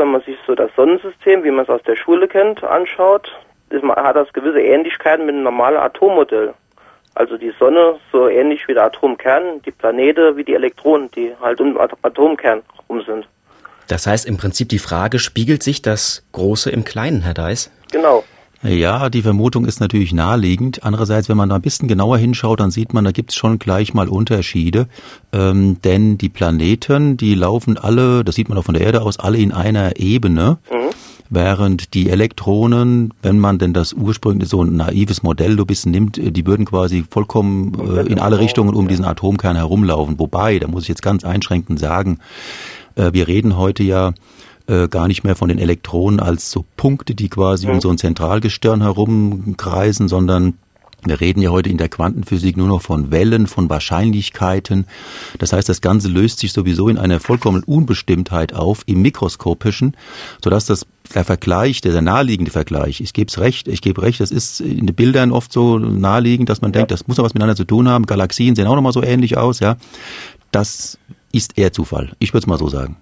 wenn man sich so das Sonnensystem, wie man es aus der Schule kennt, anschaut, ist, hat das gewisse Ähnlichkeiten mit einem normalen Atommodell. Also die Sonne so ähnlich wie der Atomkern, die Planete wie die Elektronen, die halt um den Atomkern rum sind. Das heißt im Prinzip die Frage, spiegelt sich das Große im Kleinen, Herr Deis? Genau. Ja, die Vermutung ist natürlich naheliegend. Andererseits, wenn man da ein bisschen genauer hinschaut, dann sieht man, da gibt es schon gleich mal Unterschiede. Ähm, denn die Planeten, die laufen alle, das sieht man auch von der Erde aus, alle in einer Ebene. Mhm. Während die Elektronen, wenn man denn das ursprünglich so ein naives Modell so ein bisschen nimmt, äh, die würden quasi vollkommen äh, in alle Richtungen um diesen Atomkern herumlaufen. Wobei, da muss ich jetzt ganz einschränkend sagen, äh, wir reden heute ja äh, gar nicht mehr von den Elektronen als so Punkte, die quasi mhm. um so ein Zentralgestirn herumkreisen, sondern wir reden ja heute in der Quantenphysik nur noch von Wellen, von Wahrscheinlichkeiten. Das heißt, das Ganze löst sich sowieso in einer vollkommenen Unbestimmtheit auf, im Mikroskopischen, sodass das der Vergleich, der, der naheliegende Vergleich, ich gebe es recht, ich gebe recht, das ist in den Bildern oft so naheliegend, dass man ja. denkt, das muss noch was miteinander zu tun haben. Galaxien sehen auch noch mal so ähnlich aus, ja. Das ist eher Zufall. Ich würde es mal so sagen.